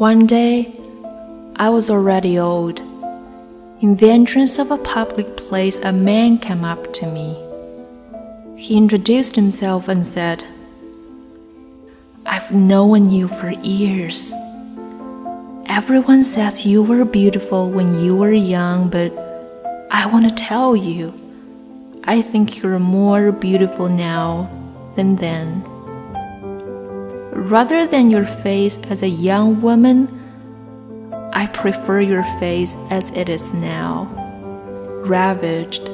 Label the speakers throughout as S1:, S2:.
S1: One day, I was already old. In the entrance of a public place, a man came up to me. He introduced himself and said, I've known you for years. Everyone says you were beautiful when you were young, but I want to tell you, I think you're more beautiful now than then. Rather than your face as a young woman, I prefer your face as it is now, ravaged.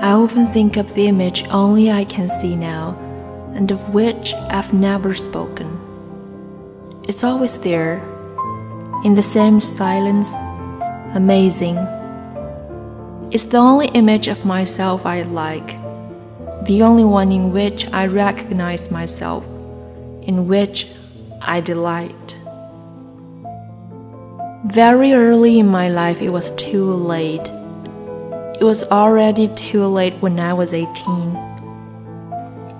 S1: I often think of the image only I can see now, and of which I've never spoken. It's always there, in the same silence, amazing. It's the only image of myself I like, the only one in which I recognize myself, in which I delight. Very early in my life, it was too late. It was already too late when I was 18.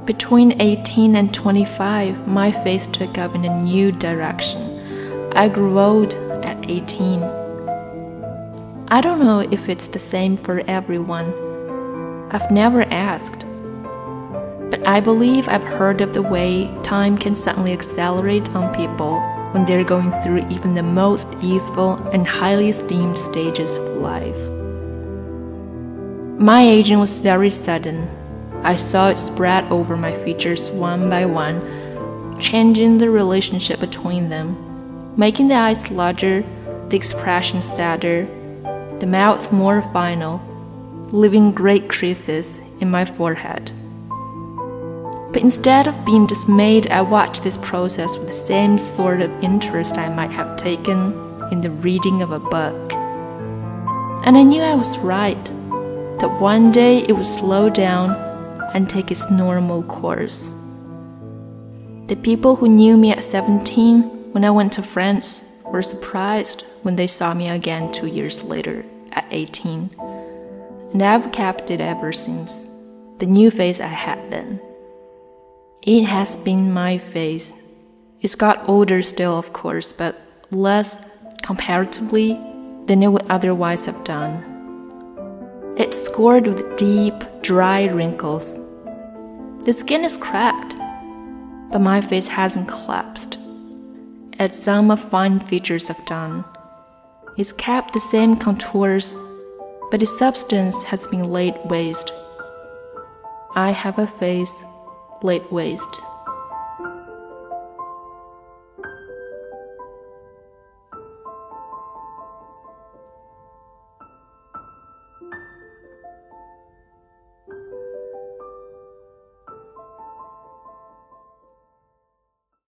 S1: Between 18 and 25, my face took up in a new direction. I grew old at 18. I don't know if it's the same for everyone. I've never asked. But I believe I've heard of the way time can suddenly accelerate on people when they're going through even the most useful and highly esteemed stages of life. My aging was very sudden. I saw it spread over my features one by one, changing the relationship between them, making the eyes larger, the expression sadder, the mouth more final, leaving great creases in my forehead. But instead of being dismayed, I watched this process with the same sort of interest I might have taken in the reading of a book. And I knew I was right, that one day it would slow down and take its normal course. The people who knew me at 17 when I went to France were surprised when they saw me again two years later at 18. And I've kept it ever since, the new face I had then. It has been my face. It's got older still, of course, but less comparatively than it would otherwise have done. It's scored with deep, dry wrinkles. The skin is cracked, but my face hasn't collapsed, as some of fine features have done. It's kept the same contours, but its substance has been laid waste. I have a face laid waste.